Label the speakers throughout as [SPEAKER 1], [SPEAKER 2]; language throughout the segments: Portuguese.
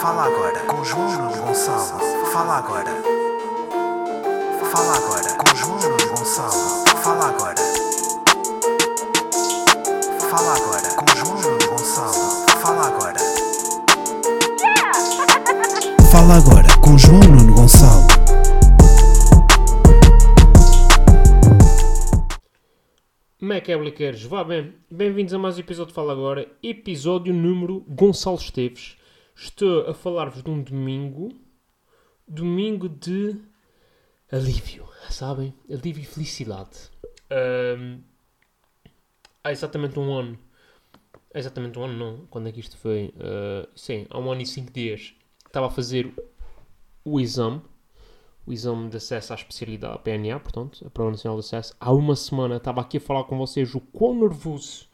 [SPEAKER 1] Fala agora com João Gonçalo. Fala agora. Fala agora com João Gonçalo. Fala agora. Fala agora com João Gonçalo. Fala agora. Fala agora com João Nuno Gonçalo.
[SPEAKER 2] Como é que é, Bliqueiros? Vá bem, bem-vindos a mais um episódio de Fala Agora, episódio número Gonçalo Esteves. Estou a falar-vos de um domingo, domingo de alívio, sabem? Alívio e felicidade. Ahm, há exatamente um ano, há exatamente um ano não, quando é que isto foi? Ah, sim, há um ano e cinco dias, estava a fazer o exame, o exame de acesso à especialidade, a PNA, portanto, a Prova Nacional de Acesso. Há uma semana estava aqui a falar com vocês o quão nervoso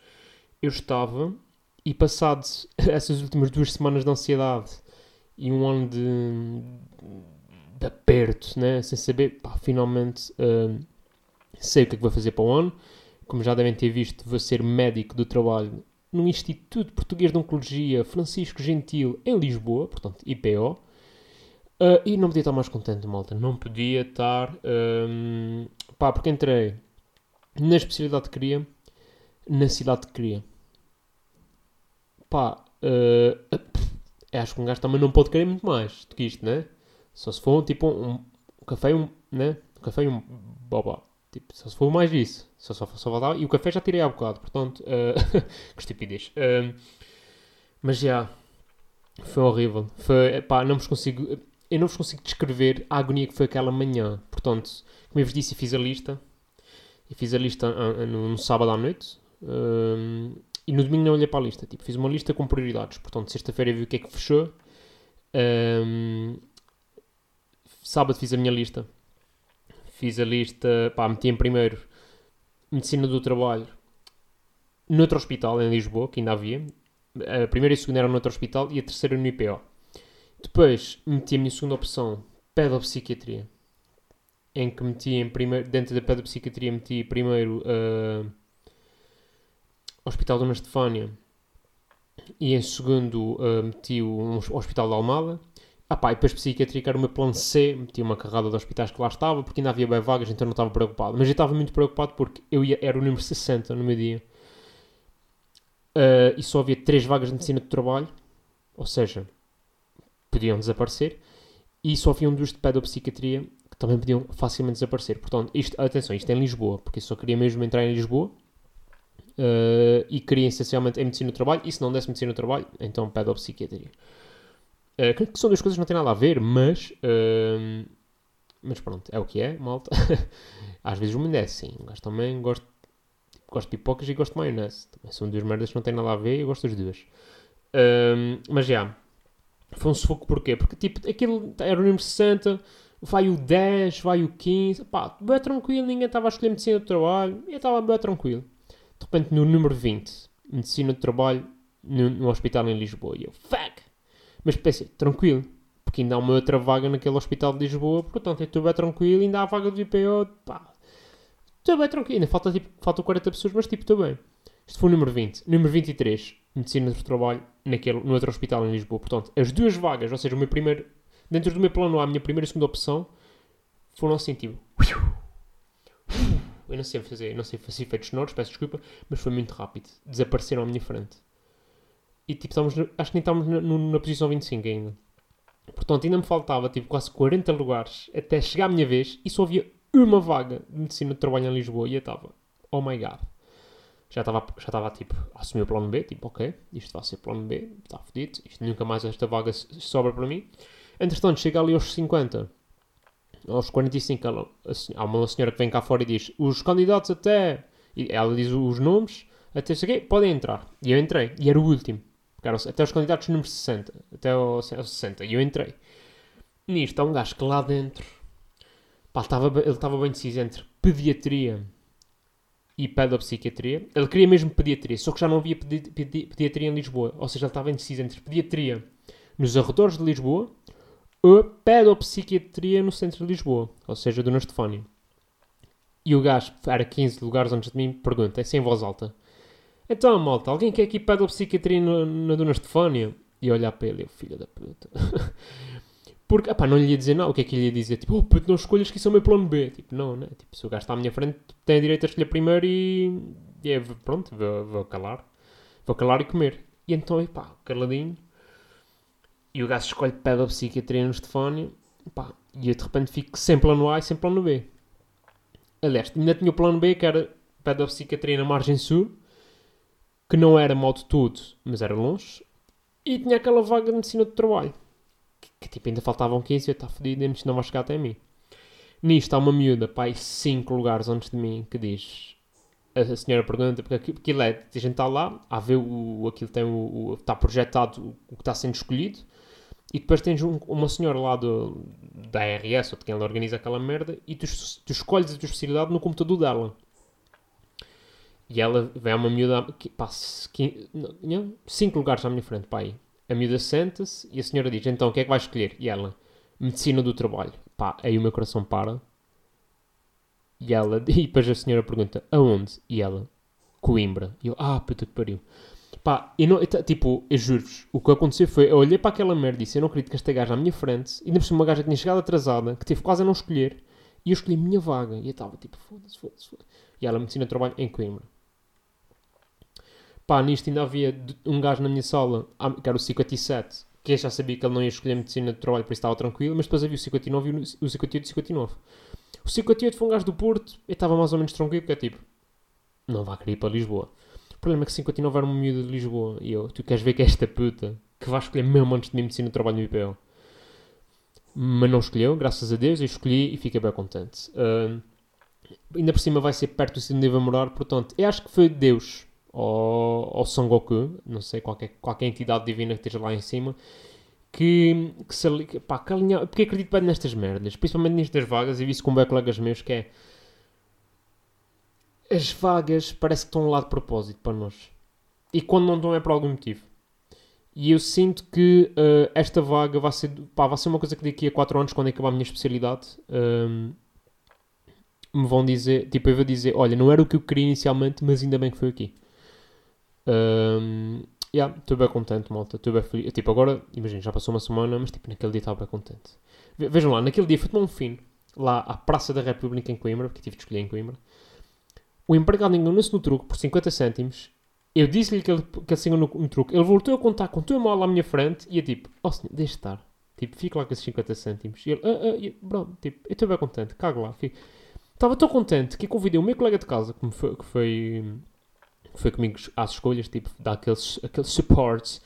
[SPEAKER 2] eu estava e passado essas últimas duas semanas de ansiedade e um ano de, de aperto, né? sem saber, pá, finalmente hum, sei o que é que vou fazer para o ano. Como já devem ter visto, vou ser médico do trabalho no Instituto Português de Oncologia Francisco Gentil, em Lisboa, portanto, IPO. Uh, e não podia estar mais contente, malta. Não podia estar. hum, pá, porque entrei na especialidade que queria, na cidade que queria. Pá, uh, acho que um gajo também não pode querer muito mais do que isto, né? Só se for tipo um, um café e um. né? Um café e um. Boba. Tipo, só se for mais isso. Só, só, só. E o café já tirei há bocado, portanto. uh, que estupidez. Um, mas já. Foi horrível. Foi. Pá, não vos consigo eu não vos consigo descrever a agonia que foi aquela manhã. Portanto, como eu vos disse, fiz a lista. Eu fiz a lista ah, ah, no, no sábado à noite. hum, e no domingo não olhei para a lista. Tipo, fiz uma lista com prioridades. Portanto, sexta-feira vi o que é que fechou. hum, sábado fiz a minha lista. Fiz a lista. Pá, meti em primeiro Medicina do Trabalho. Noutro hospital em Lisboa, que ainda havia. A primeira e a segunda eram noutro hospital e a terceira no IPO. Depois meti a minha segunda opção, pedopsiquiatria. Em que meti em primeiro, dentro da pedopsiquiatria, meti primeiro ah, Hospital Dona Estefânia e em segundo ah, meti o Hospital de Almada. Ah pá, e depois psiquiatria, que era o meu plano C, meti uma carrada de hospitais que lá estava, porque ainda havia bem vagas, então não estava preocupado. Mas eu estava muito preocupado porque eu ia, era o número 60 no meu dia. Ah, e só havia 3 vagas de medicina do trabalho, ou seja, podiam desaparecer, e só havia um dos de pedopsiquiatria que também podiam facilmente desaparecer. Portanto, isto, atenção, isto é em Lisboa, porque eu só queria mesmo entrar em Lisboa eh, e queria essencialmente em medicina do trabalho, e se não desse medicina do trabalho, então pedopsiquiatria. Uh, que são duas coisas que não têm nada a ver, mas. eh, mas pronto, é o que é, malta. Às vezes me desce, sim. Um gajo também gosto, gosto de pipocas e gosto de maionese. Também são duas merdas que não têm nada a ver e eu gosto das duas. Eh, mas já. Foi um sufoco porquê? Porque tipo, aquilo era o número 60, vai o 10, vai o 15, pá, bem tranquilo, ninguém estava a escolher medicina do trabalho, eu estava bem tranquilo. De repente no número 20, medicina do trabalho no, no hospital em Lisboa, e eu, fuck! Mas pensei, tranquilo, porque ainda há uma outra vaga naquele hospital de Lisboa, portanto eu estou bem tranquilo, ainda há a vaga do IPO, pá, bem tranquilo, ainda falta, tipo, faltam 40 pessoas, mas tipo, estou bem. Isto foi o número 20. Número 23, medicina do trabalho naquele, no outro hospital em Lisboa. Portanto, as duas vagas, ou seja, o meu primeiro, dentro do meu plano A, a minha primeira e segunda opção, foram assim, tipo... Eu não sei fazer, não sei fazer efeitos sonoros, peço desculpa, mas foi muito rápido. Desapareceram à minha frente. E tipo, estávamos, no- acho que nem estávamos na, na posição 25 ainda. Portanto, ainda me faltava tipo quase 40 lugares até chegar a minha vez e só havia uma vaga de medicina de trabalho em Lisboa e eu estava, oh my god. Já estava, já estava tipo, a assumir o plano B, tipo, ok, isto vai ser plano B, está fodido, isto nunca mais esta vaga sobra para mim. Entretanto, chega ali aos 50, aos 45, ela, há uma senhora que vem cá fora e diz, os candidatos até, e ela diz os nomes, até cheguei, podem entrar. E eu entrei, e era o último, eram até os candidatos número 60, até ao 60, e eu entrei. Nisto, há um gajo que lá dentro, pá, estava, bem- ele estava bem deciso entre pediatria e pedopsiquiatria. Ele queria mesmo pediatria, só que já não havia pedi- pedi- pediatria em Lisboa. Ou seja, ele estava indeciso entre pediatria nos arredores de Lisboa pedopsiquiatria no centro de Lisboa, ou seja, Dona Estefânia. E o gajo, era 15 lugares antes de mim, pergunta, assim em voz alta: Então, malta, alguém quer aqui pedopsiquiatria no- na Dona Estefânia? e olhar para ele, filho da puta. Porque, opá, não lhe ia dizer não, o que é que lhe ia dizer? Tipo, oh puto, não escolhas que isso é o meu plano B. Tipo, não, né? Tipo, se o gajo está à minha frente, tem a direito a escolher primeiro e, e é, pronto, vou, vou calar. Vou calar e comer. E então, pá, caladinho. E o gajo escolhe pedopsiquiatria no Stefânio. Pá, e eu de repente fico sem plano A e sem plano B. Aliás, ainda tinha o plano B, que era pedopsiquiatria na margem sul, que não era mal de tudo, mas era longe. E tinha aquela vaga de medicina de trabalho. Que, que tipo, ainda faltavam 15 e eu estava fodido, isto não vai chegar até mim. Nisto há uma miúda, pá, 5 lugares antes de mim, que diz... A senhora pergunta, porque aqui- aquilo é, a gente está lá, a ver o, aquilo tem o, o- está projetado o que está sendo escolhido, e depois tens um- uma senhora lá do, da ARS, ou de quem ela organiza aquela merda, e tu, tu escolhes a tua especialidade no computador dela. E ela vem a uma miúda, pá, 5 lugares à minha frente, pá, aí. A miúda senta-se e a senhora diz, então, o que é que vais escolher? E ela, medicina do trabalho. Pá, aí o meu coração para. E ela, e depois a senhora pergunta, aonde? E ela, Coimbra. E eu, ah, puta que pariu. Pá, e não, e tipo, eu juro-vos, o que aconteceu foi, eu olhei para aquela merda e disse, eu não acredito que esta gaja à minha frente, ainda por uma gaja que tinha chegado atrasada, que teve quase a não escolher, e eu escolhi a minha vaga. E eu estava tipo, foda-se, foda-se, foda-se. E ela, medicina trabalho em Coimbra. Pá, nisto ainda havia um gajo na minha sala, ah, que era o 57, que eu já sabia que ele não ia escolher medicina de trabalho, por isso estava tranquilo, mas depois havia o 59 e o 58 e o 59. O 58 foi um gajo do Porto, eu estava mais ou menos tranquilo, porque é tipo, não vai querer ir para Lisboa. O problema é que 59 era uma miúda de Lisboa, e eu, tu queres ver que é esta puta, que vai escolher mesmo antes de mim medicina de trabalho no IPO. Mas não escolheu, graças a Deus, eu escolhi e fiquei bem contente. Ah, ainda por cima vai ser perto do sítio onde eu vou morar, portanto, eu acho que foi Deus ou, ou Son Goku, não sei, qualquer, qualquer entidade divina que esteja lá em cima, que, que se pá, que alinha, porque acredito bem nestas merdas, principalmente nestas vagas, e vi isso com bem colegas meus, que é as vagas parece que estão lá de propósito para nós. E quando não estão é por algum motivo. E eu sinto que eh, esta vaga vai ser, pá, vai ser uma coisa que daqui a 4 anos, quando acabar a minha especialidade, ehm, me vão dizer, tipo, eu vou dizer, olha, não era o que eu queria inicialmente, mas ainda bem que foi aqui. Um, yeah, estou bem contente, malta. Estou bem feliz. Tipo, agora, imagina, já passou uma semana, mas tipo, naquele dia estava bem contente. Ve- Vejam lá, naquele dia fui tomar um lá à Praça da República em Coimbra, porque tive de escolher em Coimbra. O empregado enganou-se no truque por 50 cêntimos. Eu disse-lhe que ele, que ele se enganou no truque. Ele voltou a contar com tua mal à minha frente e eu tipo, oh senhor, deixa estar. Tipo, fica lá com esses 50 cêntimos. E ele, ah, ah, e tipo, eu estou bem contente, cago lá. Estava tão contente que convidei o meu colega de casa, que, foi, que foi, que foi comigo às escolhas, tipo, dar aqueles, aqueles supports.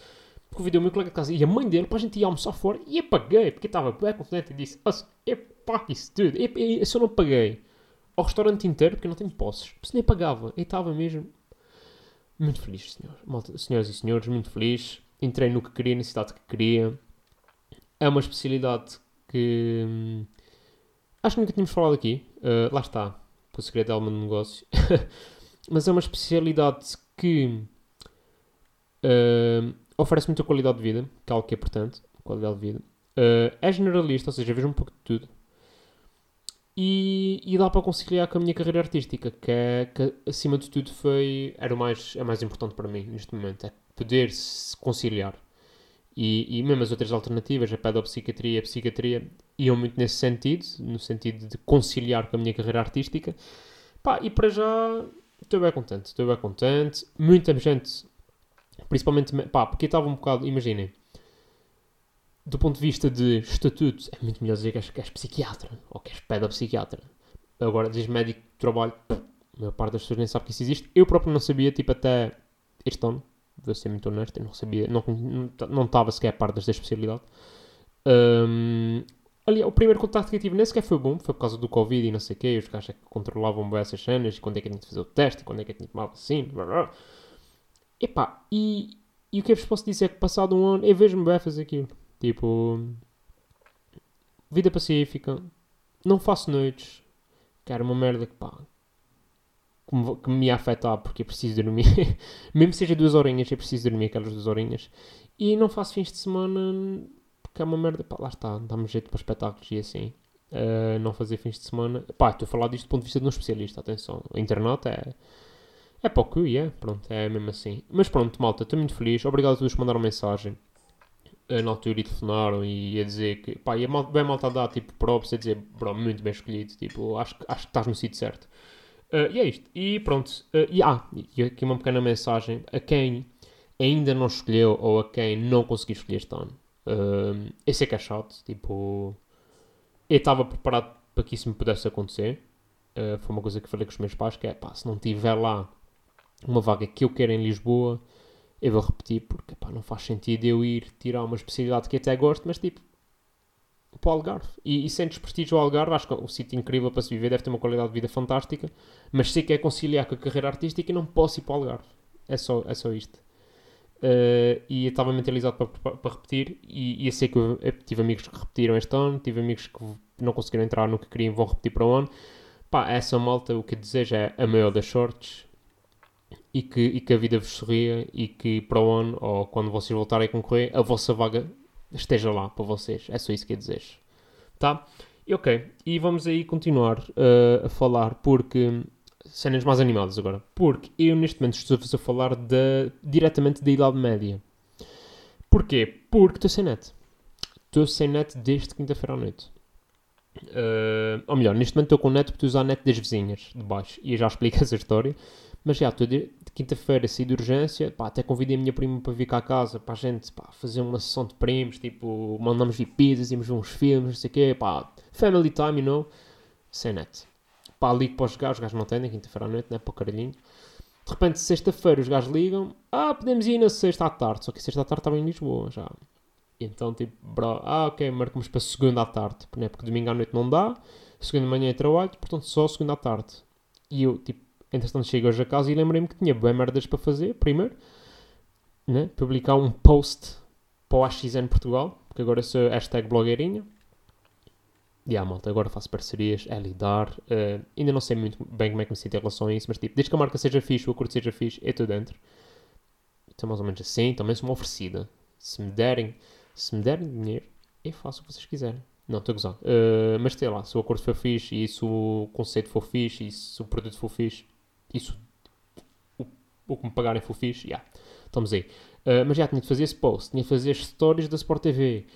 [SPEAKER 2] Convidei o meu colega de casa e a mãe dele para a gente ir almoçar fora e eu paguei, porque estava bem contente e disse: "Nossa, Eu pago isso tudo, eu, eu, eu só não paguei ao restaurante inteiro porque não tenho posses, se nem pagava, eu estava mesmo muito feliz, senhor. Malta, senhoras e senhores, muito feliz. Entrei no que queria, na cidade que queria. É uma especialidade que hum, acho que nunca tínhamos falado aqui. Uh, lá está, o segredo é alma do negócio. Mas é uma especialidade que uh, oferece muita qualidade de vida, que é algo que é importante, qualidade de vida. Uh, é generalista, ou seja, vejo um pouco de tudo. E, e dá para conciliar com a minha carreira artística, que, é, que acima de tudo foi, era o mais, é mais importante para mim neste momento, é poder se conciliar. E, e mesmo as outras alternativas, a pedopsiquiatria e a psiquiatria, iam muito nesse sentido, no sentido de conciliar com a minha carreira artística. Pá, e para já estou bem contente, estou bem contente. Muita gente, principalmente, pá, porque estava um bocado, imaginem, do ponto de vista de estatuto, é muito melhor dizer que és, que és psiquiatra ou que és pedopsiquiatra. Agora, diz médico de trabalho, a maior parte das pessoas nem sabe que isso existe. Eu próprio não sabia, tipo, até este ano, vou ser muito honesto, eu não sabia, não, não, não estava sequer a par desta especialidade. Um, ali, o primeiro contacto que eu tive nem sequer foi bom, foi por causa do Covid e não sei o quê, os gajos é que controlavam bem essas cenas, e quando é que tinha de fazer o teste, e quando é que tinha de tomar a vacina, blá, blá. Epá, e, e o que eu vos posso dizer é que passado um ano, eu vejo-me bem a fazer aquilo. Tipo, vida pacífica, não faço noites, que era uma merda que pá, que me, ia afetar porque eu preciso dormir, mesmo que seja duas horinhas, eu preciso dormir aquelas duas horinhas, e não faço fins de semana porque é uma merda, pá, lá está, dá-me jeito para espetáculos e assim. Uh, não fazer fins de semana, pá, estou a falar disto do ponto de vista de um especialista, atenção, a internet é. É para o que é, pronto, é mesmo assim. Mas pronto, malta, estou muito feliz. Obrigado a todos que mandaram mensagem. Na altura e telefonaram e a dizer que, pá, e a mal, bem malta dar, tipo, props, a dizer, bro, muito bem escolhido, tipo, acho, acho que estás no sítio certo. Eh, e é isto. E pronto. eh, e, ah, e aqui uma pequena mensagem a quem ainda não escolheu ou a quem não conseguiu escolher este ano. Eh, eu sei que é chato, tipo, eu estava preparado para que isso me pudesse acontecer. Eh, foi uma coisa que falei com os meus pais, que é, pá, se não tiver lá uma vaga que eu quero em Lisboa, eu vou repetir, porque pá, não faz sentido eu ir tirar uma especialidade que até gosto, mas tipo, para o Algarve. E, e sem desprestígio ao Algarve, acho que é um sítio incrível para se viver, deve ter uma qualidade de vida fantástica, mas sei que é conciliar com a carreira artística e não posso ir para o Algarve. É só, é só isto. Eh, e eu estava mentalizado para, para, para repetir, e, e eu sei que eu, eu tive amigos que repetiram este ano, tive amigos que não conseguiram entrar no que queriam vão repetir para o ano. Pá, essa malta, o que desejo é a maior das sortes e que, e que a vida vos sorria e que para o ano, ou quando vocês voltarem a concorrer, a vossa vaga esteja lá para vocês. É só isso que eu desejo. Tá? E ok, e vamos aí continuar eh, a falar porque cenas mais animadas agora. Porque eu neste momento estou-vos a falar da, diretamente da Idade Média. Porquê? Porque estou sem net. Estou sem net desde quinta-feira à noite. Eh, ou melhor, neste momento estou com net porque estou a usar a net das vizinhas de baixo. E eu já explico essa história. Mas já, estou de, quinta-feira saí de urgência. Pá, até convidei a minha prima para vir cá a casa para a gente pá, fazer uma sessão de primos. Tipo, mandamos vir pizzas, íamos ver uns filmes, não sei o quê. Pá, family time, you know. Sem net. Pá, ligo para os gajos, os gajos não atendem, quinta-feira à noite, né? Para o caralhinho. De repente, sexta-feira, os gajos ligam. Ah, podemos ir na sexta à tarde. Só que sexta à tarde estava em Lisboa já. Então, tipo, bro, ah, ok, marcamos para segunda à tarde. Né? Porque domingo à noite não dá. Segunda manhã é trabalho, portanto, só segunda à tarde. E eu, tipo, entretanto, chego hoje a casa e lembrei-me que tinha bem merdas para fazer. Primeiro, né? Publicar um post para o AXN Portugal. Porque agora sou hashtag blogueirinha. E yeah, malta, agora faço parcerias, é lidar. eh, ainda não sei muito bem como é que me sinto em relação a isso, mas tipo, desde que a marca seja fixe, o acordo seja fixe, eu estou dentro. Então, mais ou menos assim, também sou uma oferecida. Se me derem, se me derem dinheiro, eu faço o que vocês quiserem. Não, estou a gozar. Eh, mas sei lá, se o acordo for fixe, e se o conceito for fixe, e se o produto for fixe, isso, o, o que me pagarem for fixe, já, estamos aí. Eh, mas já tinha de fazer esse post, tinha de fazer as stories da Sport TV,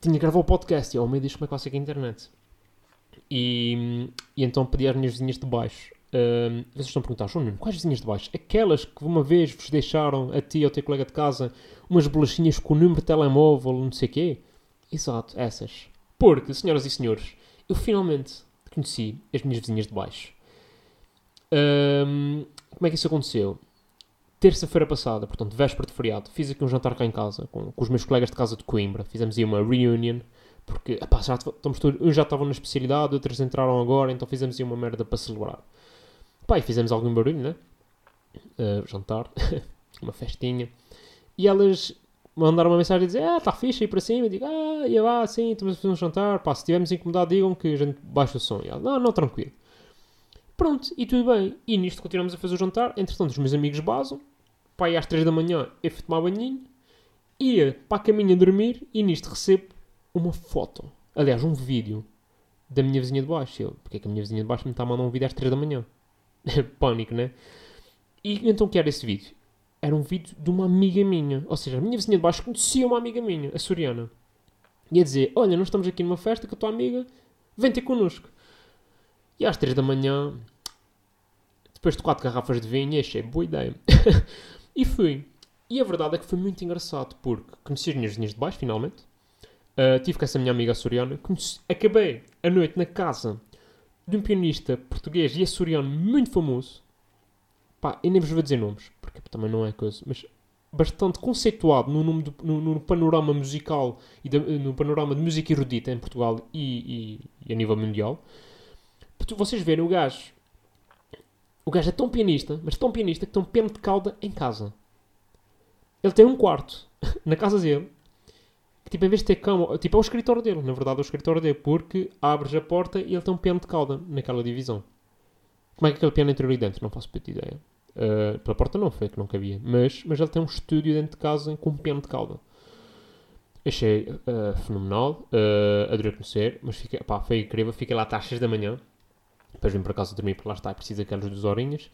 [SPEAKER 2] tinha de gravar o podcast, e ao meio disto como é que vai ser a internet. E, e então pedi às minhas vizinhas de baixo. Ahm, vocês estão a perguntar, João Nuno, quais vizinhas de baixo? Aquelas que uma vez vos deixaram, a ti ou ao teu colega de casa, umas bolachinhas com o número de telemóvel, não sei o quê? Exato, essas. Porque, senhoras e senhores, eu finalmente conheci as minhas vizinhas de baixo. Ahm, como é que isso aconteceu? Terça-feira passada, portanto, véspera de feriado, fiz aqui um jantar cá em casa com, com os meus colegas de casa de Coimbra. Fizemos aí uma reunion, porque epá, já estamos todos, uns já estavam na especialidade, outros entraram agora, então fizemos aí uma merda para celebrar. Pá, e fizemos algum barulho, né? Ah, jantar, uma festinha. E elas mandaram uma mensagem a dizer: Ah, está fixe aí para cima. Eu digo: Ah, ia lá, sim, estamos a fazer um jantar. Pá, se estivermos incomodado, digam que a gente baixa o som. E ela: Não, não, tranquilo. Pronto, e tudo bem. E nisto continuamos a fazer o jantar. Entretanto, os meus amigos basam. E às 3 da manhã eu fui tomar banhinho. Ia para a caminha dormir. E nisto recebo uma foto. Aliás, um vídeo da minha vizinha de baixo. Eu, porque é que a minha vizinha de baixo me está a mandar um vídeo às 3 da manhã? Pânico, né? E então o que era esse vídeo? Era um vídeo de uma amiga minha. Ou seja, a minha vizinha de baixo conhecia uma amiga minha, a Soriana. Ia dizer: Olha, nós estamos aqui numa festa com a tua amiga, vem ter connosco. E às 3 da manhã, depois de 4 garrafas de vinho, achei boa ideia. e fui. E a verdade é que foi muito engraçado, porque conheci as minhas vizinhas de baixo, finalmente. Uh, tive com essa minha amiga açoriana. Acabei a noite na casa de um pianista português e açoriano muito famoso. Pá, eu nem vos vou dizer nomes, porque também não é coisa, mas bastante conceituado no, nome do- no- no panorama musical e no panorama de música erudita em Portugal e, e- e a nível mundial. Vocês verem o gajo. O gajo é tão pianista, mas tão pianista que tem um piano de cauda em casa. Ele tem um quarto na casa dele que, tipo, em vez de ter cama, tipo, é o escritório dele, na verdade é o escritório dele, porque abres a porta e ele tem um piano de cauda naquela divisão. Como é que aquele piano entrou ali dentro? Não faço puta ideia. Uh, pela porta não, foi que não cabia. Mas, mas ele tem um estúdio dentro de casa com um piano de cauda. Achei uh, fenomenal, uh, adorei conhecer, mas fiquei, pá, foi incrível. Fiquei lá até às 6 da manhã, depois vim para casa dormir, porque lá está, é preciso aquelas duas horinhas.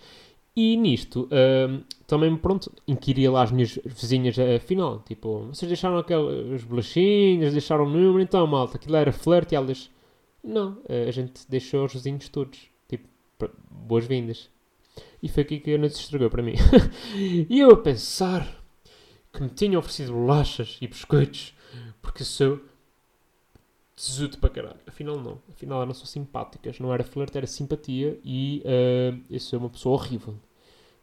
[SPEAKER 2] E nisto, ahm, também, pronto, inquiria lá as minhas vizinhas, afinal, tipo, vocês deixaram aquelas bolachinhas, deixaram o número, então, malta, aquilo era flerte, e elas, não, eh, a gente deixou os vizinhos todos, tipo, boas-vindas. E foi aqui que a noite se estragou para mim. e eu a pensar que me tinham oferecido bolachas e biscoitos, porque sou tesudo para caralho. Afinal, não. Afinal, eram só simpáticas. Não era flerte, era simpatia. E ah, eu sou uma pessoa horrível.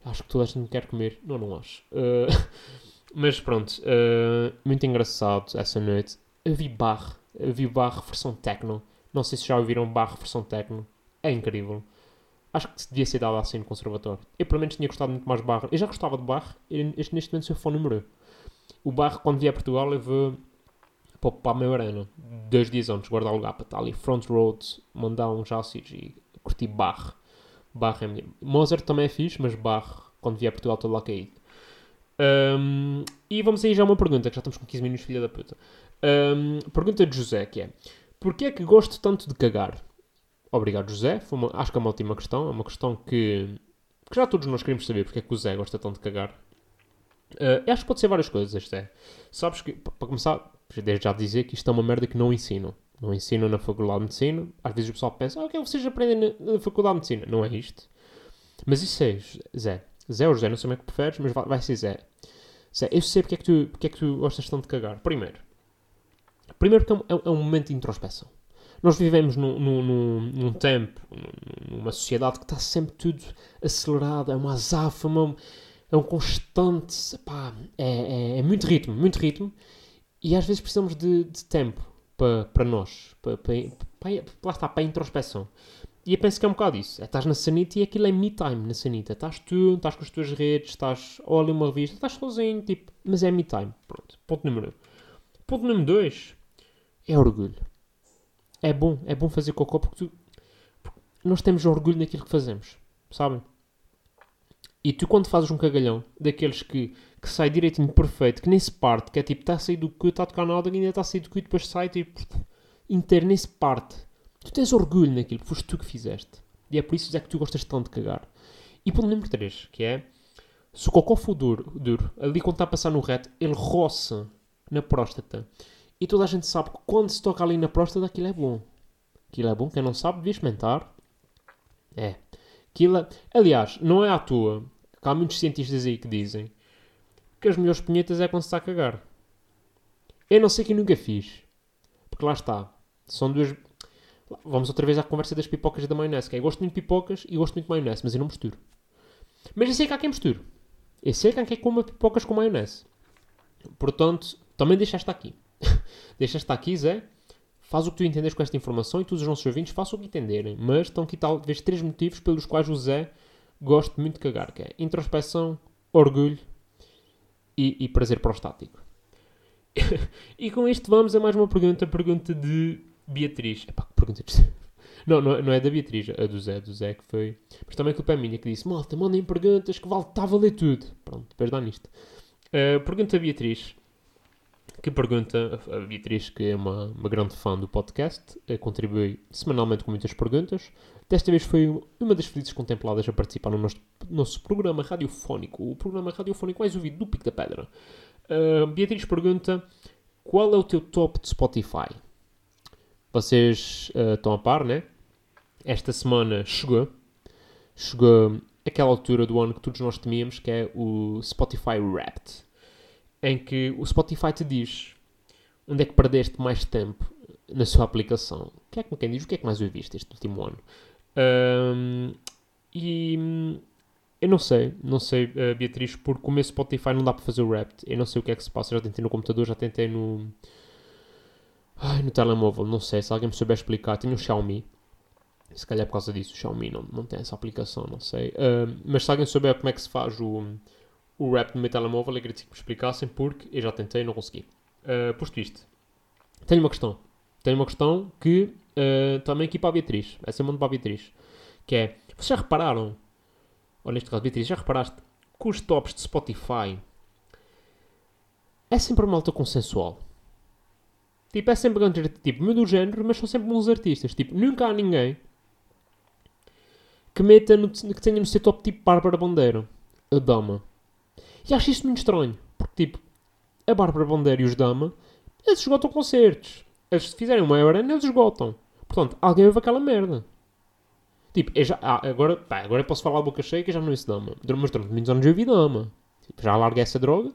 [SPEAKER 2] Acho que toda a gente me quer comer. Não, não acho. Ah, mas pronto. ah, muito engraçado essa noite. Barre. Eu vi Barre versão techno. Não sei se já ouviram Barre versão techno. É incrível. Acho que devia ser dado assim no conservatório. Eu, pelo menos, tinha gostado muito mais de Barre. Eu já gostava de. Eu, Este, neste momento, sou fã número 1. O Barre, quando vier a Portugal, eu vou para, para a minha arena. Dois dias antes, guardar lugar para estar ali. Front Road, mandar um jácidos e curtir Barre. Barre é minha. Mozart também é fixe, mas Barre, quando vier a Portugal, estou lá caído. Ahm, e vamos aí já a uma pergunta, que já estamos com 15 minutos, filha da puta. Ahm, pergunta de José, que é... Porquê é que gosto tanto de cagar? Obrigado, José. Uma- acho que é uma ótima questão. É uma questão que, que já todos nós queremos saber porque é que o Zé gosta tanto de cagar. Eu acho que pode ser várias coisas, Zé. Sabes que, pa- para começar, desde já dizer que isto é uma merda que não ensinam. Não ensinam na Faculdade de Medicina. Às vezes o pessoal pensa, ah, o que é que vocês aprendem na, Faculdade de Medicina? Não é isto. Mas isso é, Zé. Zé ou José, não sei como é que preferes, mas vai, ser Zé. Zé, eu sei porque é, que tu, porque é que tu gostas tanto de cagar. Primeiro. Primeiro porque é um, é um momento de introspeção. Nós vivemos num, num, num, num tempo, num- numa sociedade que está sempre tudo acelerado, é uma azáfama, é um constante, é, é, é muito ritmo, muito ritmo, e às vezes precisamos de, de tempo para, para nós, para, para, para, a introspeção. E eu penso que é um bocado isso. É, estás na sanita e aquilo é me time na sanita. Estás tu, estás com as tuas redes, estás, olha uma revista, estás sozinho, tipo, mas é me time. Pronto, ponto número um. Ponto número dois é orgulho. É bom, é bom fazer cocô porque, tu, porque nós temos orgulho naquilo que fazemos, sabem? E tu quando fazes um cagalhão, daqueles que, que sai direitinho perfeito, que nem se parte, que é tipo, está a sair do cu, está a tocar na alda, ainda está a sair do cu e depois sai tipo, inteiro, nem se parte. Tu tens orgulho naquilo, foste tu que fizeste. E é por isso é que tu gostas tanto de cagar. E ponto número 3, que é, se o cocô for duro, duro ali quando está a passar no reto, ele roça na próstata. E toda a gente sabe que quando se toca ali na próstata, aquilo é bom. Aquilo é bom. Quem não sabe, devia experimentar. É. Aquilo é... Aliás, não é à toa há muitos cientistas aí que dizem que as melhores punhetas é quando se está a cagar. Eu não sei que nunca fiz. Porque lá está. São duas... Vamos outra vez à conversa das pipocas e da maionese. Que é, eu gosto muito de pipocas e gosto muito de maionese, mas eu não misturo. Mas eu sei que há quem misture. Eu sei que há quem coma pipocas com maionese. Portanto, também deixaste aqui. deixaste aqui, Zé. Faz o que tu entendes com esta informação e todos os nossos ouvintes façam o que entenderem. Mas estão aqui talvez três motivos pelos quais o Zé gosta muito de cagar. Que é introspeção, orgulho e, e prazer prostático. e com isto vamos a mais uma pergunta. Pergunta de Beatriz. Epá, que pergunta de... Não, não, é- não é da Beatriz, é do Zé. Do Zé que foi... Mas também a culpa é minha que disse Malta, mandem perguntas que vale, está a valer tudo. Pronto, depois dá nisto. Uh, pergunta a Beatriz que pergunta, a Beatriz, que é uma, uma grande fã do podcast, eh, contribui semanalmente com muitas perguntas. Desta vez foi uma das felizes contempladas a participar no nosso, nosso programa radiofónico, o programa radiofónico mais ouvido do Pico da Pedra. Uh, Beatriz pergunta: qual é o teu top de Spotify? Vocês uh, estão a par, né? Esta semana chegou, chegou aquela altura do ano que todos nós temíamos, que é o Spotify Wrapped em que o Spotify te diz onde é que perdeste mais tempo na sua aplicação. O que é que quem diz? O que é que mais ouviste este último ano? Um, e eu não sei, não sei, uh, Beatriz, porque o meu Spotify não dá para fazer o rap. Eu não sei o que é que se passa. Já tentei no computador, já tentei no. Ai, no telemóvel, não sei. Se alguém me souber explicar, tenho um Xiaomi. Se calhar é por causa disso, o Xiaomi não, não tem essa aplicação, não sei. Uh, mas se alguém souber como é que se faz o o rap no meu telemóvel, eu agradecia que me explicassem porque eu já tentei e não consegui. Uh, posto isto, tenho uma questão. Tenho uma questão que uh, também aqui para a Beatriz. Essa é uma para a Beatriz. Que é, vocês já repararam, ou neste caso Beatriz, já reparaste que os tops de Spotify é sempre uma malta consensual. Tipo, é sempre tipo, meio do género, mas são sempre bons artistas. Tipo, nunca há ninguém que, meta no, que tenha no seu top tipo Bárbara Bandeira, a Dama. E acho isto muito estranho, porque tipo, a Bárbara Bandeira e os Dama, eles esgotam concertos. Eles se fizerem uma arena, eles esgotam. Portanto, alguém ouve aquela merda. Tipo, já, ah, agora, pá, agora eu posso falar a boca cheia que já não ouço Dama. Mas durante muitos anos eu ouvi Dama. Tipo, já larguei essa droga.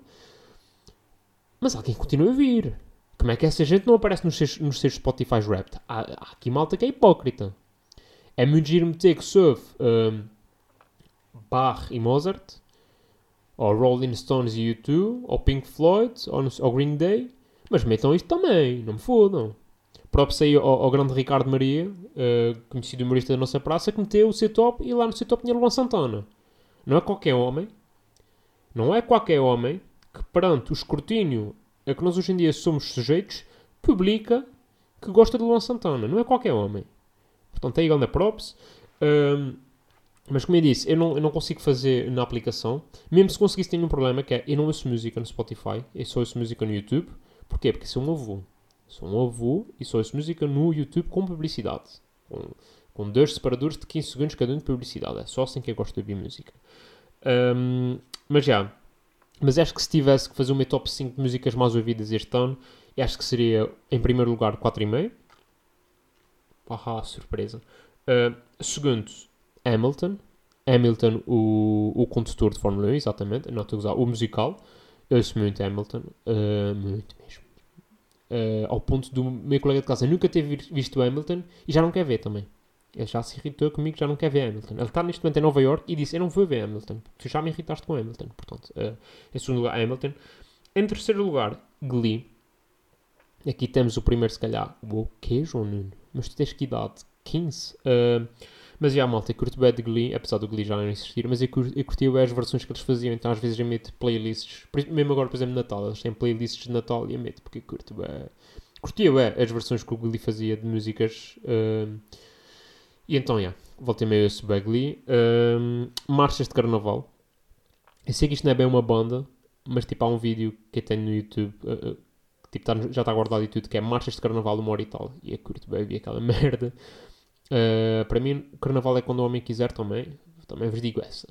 [SPEAKER 2] Mas alguém continua a ouvir. Como é que essa gente não aparece nos seus, nos seus Spotify Wrapped? Há, há aqui malta que é hipócrita. É muito giro meter que soube um, Bach e Mozart, ou Rolling Stones e U2, ou Pink Floyd, ou, ou Green Day, mas metam isto também, não me fodam. Próprio aí ao, ao, grande Ricardo Maria, uh, conhecido humorista da nossa praça, que meteu o seu top e lá no seu top tinha Luan Santana. Não é qualquer homem, não é qualquer homem que perante o escrutínio a que nós hoje em dia somos sujeitos, publica que gosta de Luan Santana. Não é qualquer homem. Portanto, é igual na props. Mas como eu disse, eu não, eu não consigo fazer na aplicação. Mesmo se conseguisse, tenho um problema que é eu não ouço música no Spotify, eu só ouço música no YouTube. Porquê? Porque sou um avô. Sou um avô e só ouço música no YouTube com publicidade. Com, com dois separadores de 15 segundos cada um de publicidade. É só assim que eu gosto de ouvir música. Um, mas já. Mas acho que se tivesse que fazer meu top 5 de músicas mais ouvidas este ano, acho que seria, em primeiro lugar, 4,5. Ahá, surpresa. Uh, segundo, Hamilton. Hamilton, o, o condutor de Fórmula 1, exatamente. Não estou a usar. O musical. Eu ouço muito Hamilton. Uh, muito mesmo. Uh, ao ponto do meu colega de casa nunca ter visto Hamilton e já não quer ver também. Ele já se irritou comigo, já não quer ver Hamilton. Ele está neste momento em Nova York e disse: Eu não vou ver Hamilton. Tu já me irritaste com Hamilton. Portanto, uh, em segundo lugar, Hamilton. Em terceiro lugar, Glee. Aqui temos o primeiro, se calhar. O quê, João Nuno? Mas tu tens que idade? 15? Uh, mas já, malta, eu curto bem de Glee, apesar do Glee já não existir, mas eu, eu curti as versões que eles faziam, então às vezes eu meto playlists, mesmo agora, por exemplo, Natal, eles têm playlists de Natal e eu meto, porque eu curto bem. Curtia bem as versões que o Glee fazia de músicas. Uh, e então, já, yeah, voltei meio a esse Bagley. Um, marchas de Carnaval. Eu sei que isto não é bem uma banda, mas tipo há um vídeo que eu tenho no YouTube, uh, uh, tipo, tá, já está guardado e tudo, que é Marchas de Carnaval, uma hora e tal. E eu curto bem, vi aquela merda. Uh, para mim, Carnaval é quando o homem quiser também. Também vos digo essa.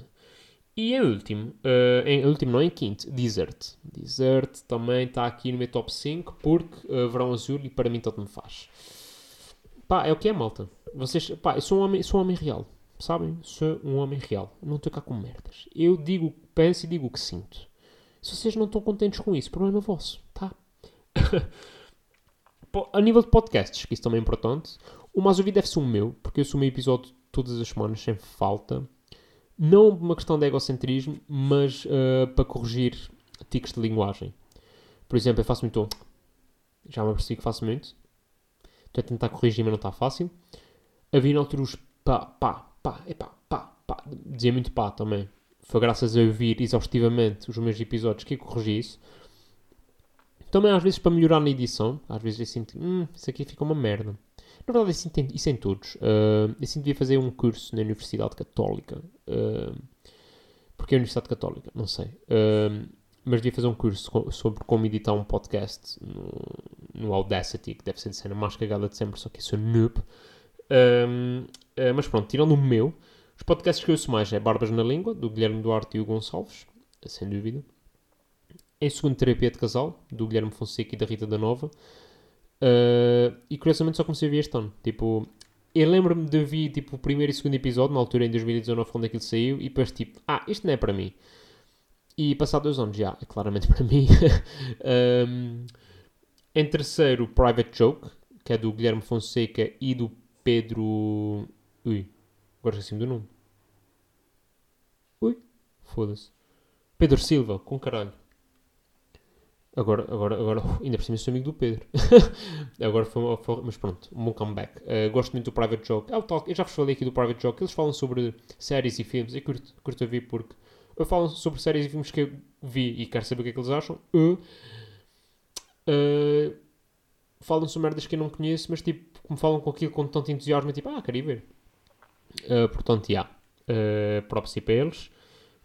[SPEAKER 2] E em último, uh, em último não, em quinto, Desert. Desert também está aqui no meu top 5 porque uh, Verão Azul e para mim tanto me faz. Pá, é o que é, malta. Vocês, pá, eu sou um homem, sou um homem real. Sabem? Sou um homem real. Não estou cá com merdas. Eu digo o que penso e digo o que sinto. Se vocês não estão contentes com isso, problema vosso, tá? a nível de podcasts, que isso também é importante, o mais ouvido deve ser o meu, porque eu meu episódio todas as semanas, sem falta. Não uma questão de egocentrismo, mas uh, para corrigir tiques de linguagem. Por exemplo, eu faço muito. Já me apercebi que faço muito. Estou a tentar corrigir, mas não está fácil. Havia na altura os pá, pá, pá, epá, pá, pá. Dizia muito pá também. Foi graças a ouvir exaustivamente os meus episódios que eu corrigi isso. Também às vezes para melhorar na edição. Às vezes eu sinto, hum, isso aqui fica uma merda. Na verdade, eu sinto isso em todos. Uh, eu sinto devia fazer um curso na Universidade Católica. Uh, porque é a Universidade Católica, não sei. Uh, mas devia fazer um curso sobre como editar um podcast no, no Audacity, que deve ser a cena mais cagada de sempre, só que eu sou noob. Uh, ah, mas pronto, tirando o meu, os podcasts que eu ouço mais é Barbas na Língua, do Guilherme Duarte e o Gonçalves, sem dúvida. Em segundo, Terapia de Casal, do Guilherme Fonseca e da Rita da Nova. Uh, e curiosamente só comecei a ver este ano. Tipo, eu lembro-me de ouvir tipo, o primeiro e segundo episódio, na altura em 2019, quando aquilo saiu, e depois tipo, ah, isto não é para mim. E passado dois anos, já, é claramente para mim. um, em terceiro, Private Joke, que é do Guilherme Fonseca e do Pedro. Ui, agora esqueci-me do nome. Ui, foda-se. Pedro Silva, com caralho. Agora, agora, agora, ainda por cima sou amigo do Pedro. agora foi, foi, mas pronto, um bom comeback. Uh, gosto muito do Private Joke. É tal, eu já vos falei aqui do Private Joke. Eles falam sobre séries e filmes. Eu curto, curto a ver porque eu falo sobre séries e filmes que eu vi e quero saber o que é que eles acham. Uh, falam sobre merdas que eu não conheço, mas tipo, como falam com aquilo com tanto entusiasmo, tipo, ah, queria ver. Uh, portanto, já. Yeah. Uh, próprio para eles.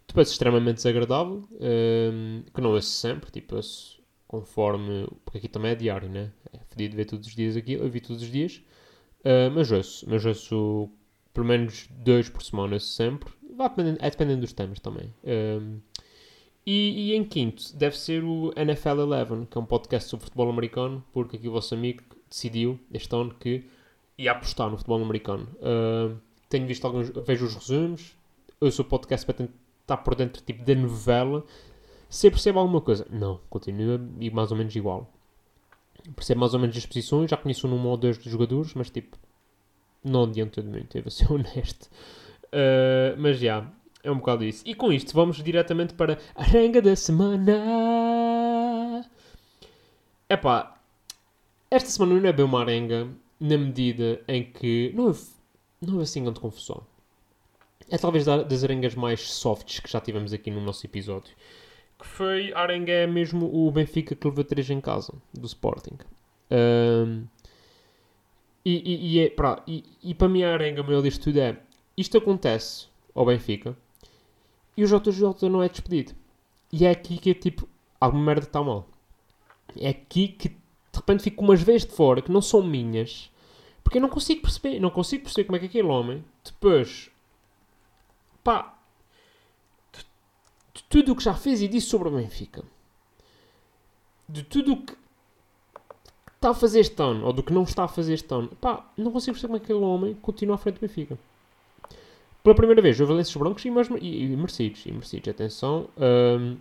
[SPEAKER 2] Depois, extremamente desagradável, uh, que não ouço sempre, tipo, ouço conforme. Porque aqui também é diário, né? É fedido ver todos os dias aqui, eu vi todos os dias. Uh, mas ouço, mas ouço pelo menos dois por semana, sempre. Vai dependendo, é dependendo dos temas também. Um, e, e, em quinto, deve ser o NFL Eleven, que é um podcast sobre futebol americano, porque aqui o vosso amigo decidiu este ano que ia apostar no futebol americano. Uh, tenho visto alguns, vejo os resumos, eu sou podcast para tentar por dentro tipo da novela. Se percebo alguma coisa, não, continua e mais ou menos igual. Percebo mais ou menos as posições, já conheço um ou dois dos jogadores, mas tipo, não adianta de muito, eu vou ser honesto. Uh, mas já, é um bocado isso. E com isto vamos diretamente para a arenga da semana. Epá, esta semana não é bem uma arenga na medida em que não houve, não houve assim grande confusão. É talvez das arengas mais softs que já tivemos aqui no nosso episódio. Que foi a arenga é mesmo o Benfica que levou 3 em casa, do Sporting. Um, e, e, e, é, pra, e, e para mim a arenga maior disto tudo é isto acontece ao Benfica e o JJ não é despedido. E é aqui que é tipo, alguma merda está mal. É aqui que de repente fico umas vezes de fora que não são minhas, porque eu não consigo perceber, não consigo perceber como é que aquele homem, depois, pá, de tudo o que já fez e disse sobre o Benfica, de tudo o que está a fazer este ano, ou do que não está a fazer este ano, pá, não consigo perceber como é que aquele homem continua à frente do Benfica pela primeira vez, houve Valências Brancos e, e, e Mercedes. E atenção. Um,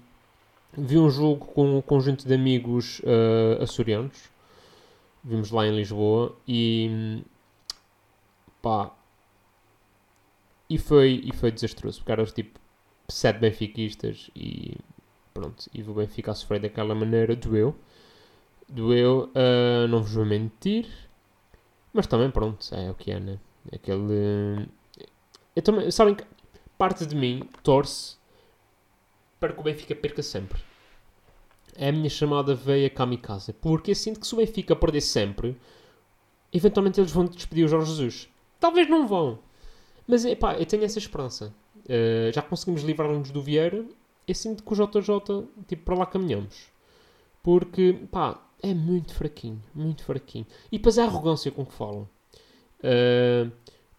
[SPEAKER 2] vi um jogo com um conjunto de amigos uh, açorianos. Vimos lá em Lisboa e. pá. E foi, e foi desastroso, porque eram tipo sete benfiquistas e. pronto. E o Benfica a sofrer daquela maneira, doeu. Doeu, uh, não vos vou mentir. Mas também, pronto, é o que é, né? Aquele eu também, sabem que parte de mim torce para que o Benfica perca sempre. É a minha chamada veia kamikaze. Porque eu sinto que se o Benfica perder sempre, eventualmente eles vão despedir o Jorge Jesus. Talvez não vão. Mas epá, eu tenho essa esperança. Uh, já conseguimos livrar-nos do Vieira. Eu sinto que o JJ, tipo, para lá caminhamos. Porque, pá, é muito fraquinho. Muito fraquinho. E depois a arrogância com que falam. Uh,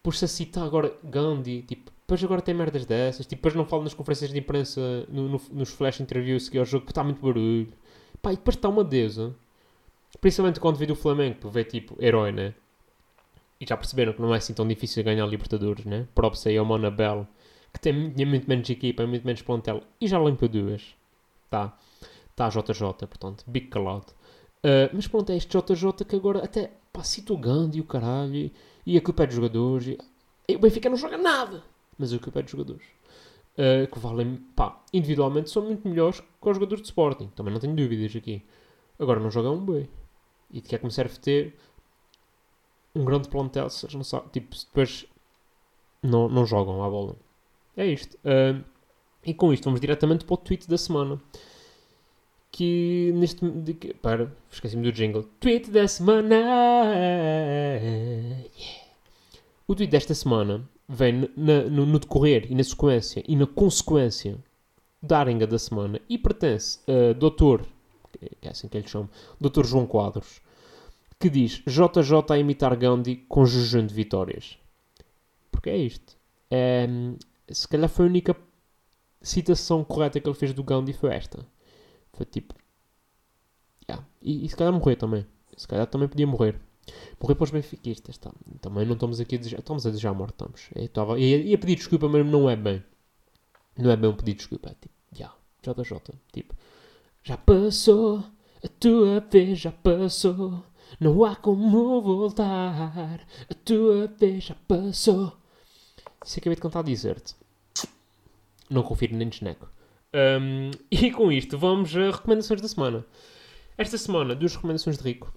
[SPEAKER 2] por-se a citar agora Gandhi, tipo, depois agora tem merdas dessas, tipo, depois não falo nas conferências de imprensa, no, no, nos flash interviews que é o jogo, está muito barulho. Pá, e depois está uma deusa. Principalmente quando vi do Flamengo, vê tipo, herói, né? E já perceberam que não é assim tão difícil ganhar Libertadores, né? Props aí ao Monabel, que tem muito menos equipa, muito menos plantel, e já limpa duas. Tá? Tá JJ, portanto, big calado. Uh, mas pronto, é este JJ que agora até, pá, cita o Gandhi e o caralho e a culpa é dos jogadores. E, e o Benfica não joga nada, mas a culpa é dos jogadores. Uh, que valem, pá, individualmente são muito melhores que os jogadores de Sporting. Também não tenho dúvidas aqui. Agora não jogam um bem. E de que é que me serve ter um grande plantel se eles não sabem, tipo, depois não, não jogam a bola. É isto. Uh, e com isto vamos diretamente para o tweet da semana. Que neste. De, para, esqueci-me do jingle. Tweet da semana! Yeah. O tweet desta semana vem na, no, no, decorrer e na sequência e na consequência da arenga da semana e pertence a que é assim que ele chama, Doutor João Quadros, que diz JJ a imitar Gandhi com jejum de vitórias. Porque é isto. É, se calhar foi a única citação correta que ele fez do Gandhi foi esta. Foi tipo. Yeah. E, e se calhar morrer também. Se calhar também podia morrer. Morrer para os benfiquistas, tá? Também não estamos aqui a desejar, estamos a desejar a morte, estamos. Eu estava, ia, ia pedir desculpa, mas não é bem. Não é bem um pedido de desculpa, é tipo, yeah, JJ, tipo, já passou, a tua vez já passou, não há como voltar, a tua vez já passou. Isso acabei de cantar dizer-te. Não confiro nem desneco. Um, e com isto, vamos a recomendações da semana. Esta semana, duas recomendações de Rico.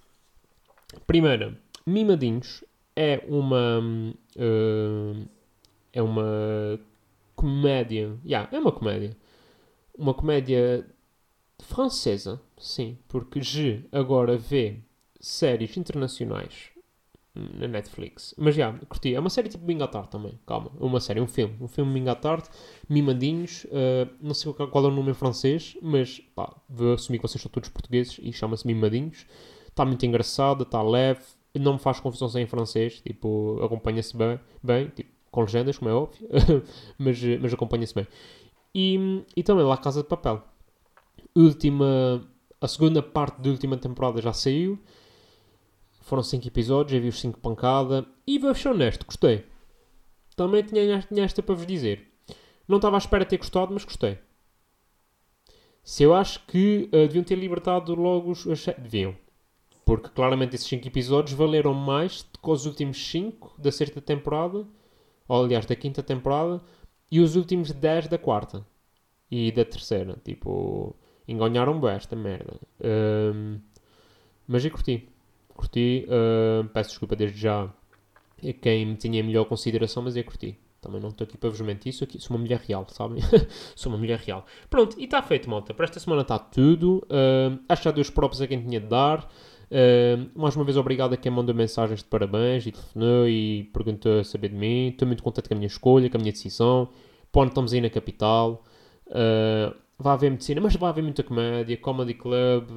[SPEAKER 2] Primeira, Mimadinhos é uma. Uh, é uma comédia. Yeah, é uma comédia. Uma comédia francesa, sim, porque G agora vê séries internacionais na Netflix. Mas já, curti. É uma série tipo Mingatar também. Calma. É uma série, um filme. Um filme Mingatar, Mimandinhos. Uh, não sei qual é o nome em francês, mas pá, vou assumir que vocês são todos portugueses e chama-se Mimadinhos. Está muito engraçado, está leve. Não me faz confusão em francês. Tipo, acompanha-se bem. bem tipo, com legendas, como é óbvio, mas, mas acompanha-se bem. E, e também La Casa de Papel. Última, a segunda parte da última temporada já saiu. Foram 5 episódios, já vi os 5 pancada. E vou ser honesto, gostei. Também tinha, tinha esta para vos dizer. Não estava à espera de ter gostado, mas gostei. Se eu acho que uh, deviam ter libertado logo os. Deviam. Porque claramente esses 5 episódios valeram mais do que os últimos 5 da sexta temporada, ou aliás da quinta temporada, e os últimos 10 da quarta e da terceira. Tipo, enganharam bem esta merda. Um, mas eu curti. Curti. Uh, peço desculpa desde já a quem me tinha melhor consideração, mas eu curti. Também não estou aqui para vos mentir, sou, aqui, sou uma mulher real, sabem? sou uma mulher real. Pronto, e está feito, malta. Para esta semana está tudo. Uh, acho que já dei os próprios a quem tinha de dar. Uh, mais uma vez, obrigado a quem mandou mensagens de parabéns e telefonou e perguntou a saber de mim. Estou muito contente com a minha escolha, com a minha decisão. Pô, estamos aí na capital. Uh, vai haver medicina, mas vai haver muita comédia, comedy club,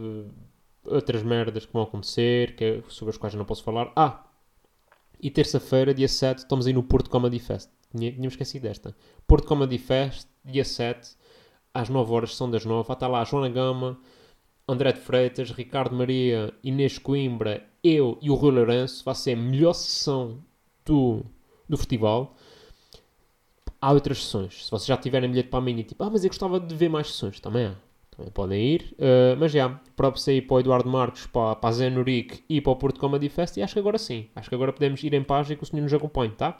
[SPEAKER 2] outras merdas que vão acontecer, que, sobre as quais eu não posso falar. Ah, e terça-feira, dia 7, estamos aí no Porto Comedy Fest. Tínhamos esquecido desta. Porto Comedy Fest, dia 7, às 9 horas, são das 9. Vai estar lá a Joana Gama, André de Freitas, Ricardo Maria, Inês Coimbra, eu e o Rui Lourenço. Vai ser a melhor sessão do, do festival. Há outras sessões. Se vocês já tiverem bilhete para a minha, tipo, ah, mas eu gostava de ver mais sessões, também há. Também podem ir. Uh, mas já, próprio sair para o Eduardo Marcos, para, para a Zé Nurique e para o Porto Comedy Fest. E acho que agora sim. Acho que agora podemos ir em paz e que o senhor nos acompanhe, tá?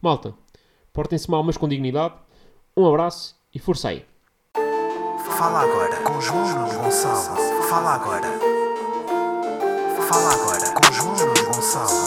[SPEAKER 2] Malta, portem-se mal, mas com dignidade. Um abraço e força aí.
[SPEAKER 1] Fala agora com João Gonçalo. Fala agora. Fala agora com João Gonçalo.